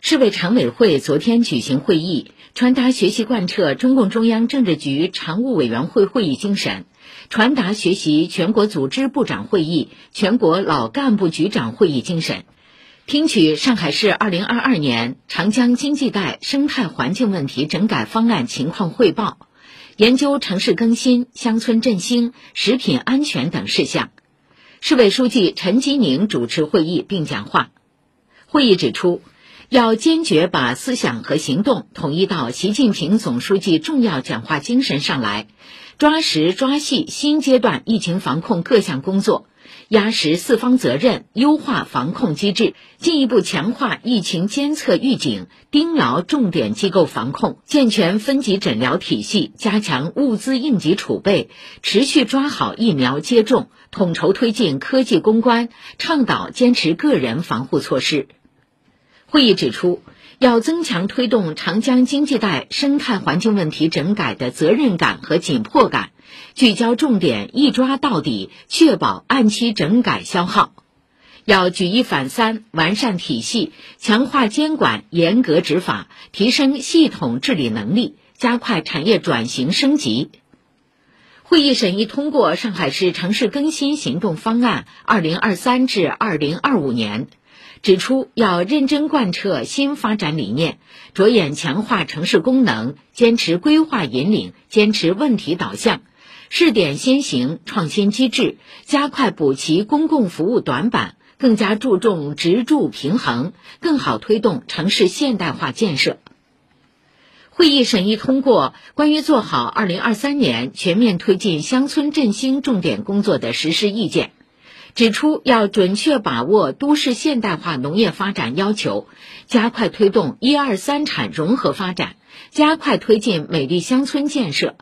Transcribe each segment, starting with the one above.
市委常委会昨天举行会议，传达学习贯彻中共中央政治局常务委员会会议精神，传达学习全国组织部长会议、全国老干部局长会议精神，听取上海市2022年长江经济带生态环境问题整改方案情况汇报，研究城市更新、乡村振兴、食品安全等事项。市委书记陈吉宁主持会议并讲话。会议指出。要坚决把思想和行动统一到习近平总书记重要讲话精神上来，抓实抓细新阶段疫情防控各项工作，压实四方责任，优化防控机制，进一步强化疫情监测预警，盯牢重点机构防控，健全分级诊疗体系，加强物资应急储备，持续抓好疫苗接种，统筹推进科技攻关，倡导坚持个人防护措施。会议指出，要增强推动长江经济带生态环境问题整改的责任感和紧迫感，聚焦重点，一抓到底，确保按期整改消耗。要举一反三，完善体系，强化监管，严格执法，提升系统治理能力，加快产业转型升级。会议审议通过《上海市城市更新行动方案（二零二三至二零二五年）》。指出，要认真贯彻新发展理念，着眼强化城市功能，坚持规划引领，坚持问题导向，试点先行，创新机制，加快补齐公共服务短板，更加注重职住平衡，更好推动城市现代化建设。会议审议通过《关于做好2023年全面推进乡村振兴重点工作的实施意见》。指出，要准确把握都市现代化农业发展要求，加快推动“一二三产”融合发展，加快推进美丽乡村建设。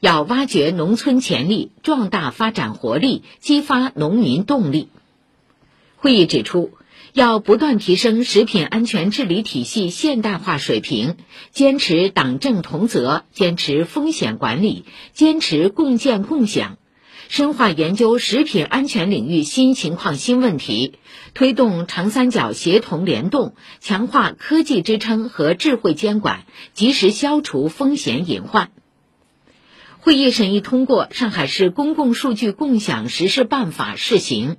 要挖掘农村潜力，壮大发展活力，激发农民动力。会议指出，要不断提升食品安全治理体系现代化水平，坚持党政同责，坚持风险管理，坚持共建共享。深化研究食品安全领域新情况新问题，推动长三角协同联动，强化科技支撑和智慧监管，及时消除风险隐患。会议审议通过《上海市公共数据共享实施办法（试行）》。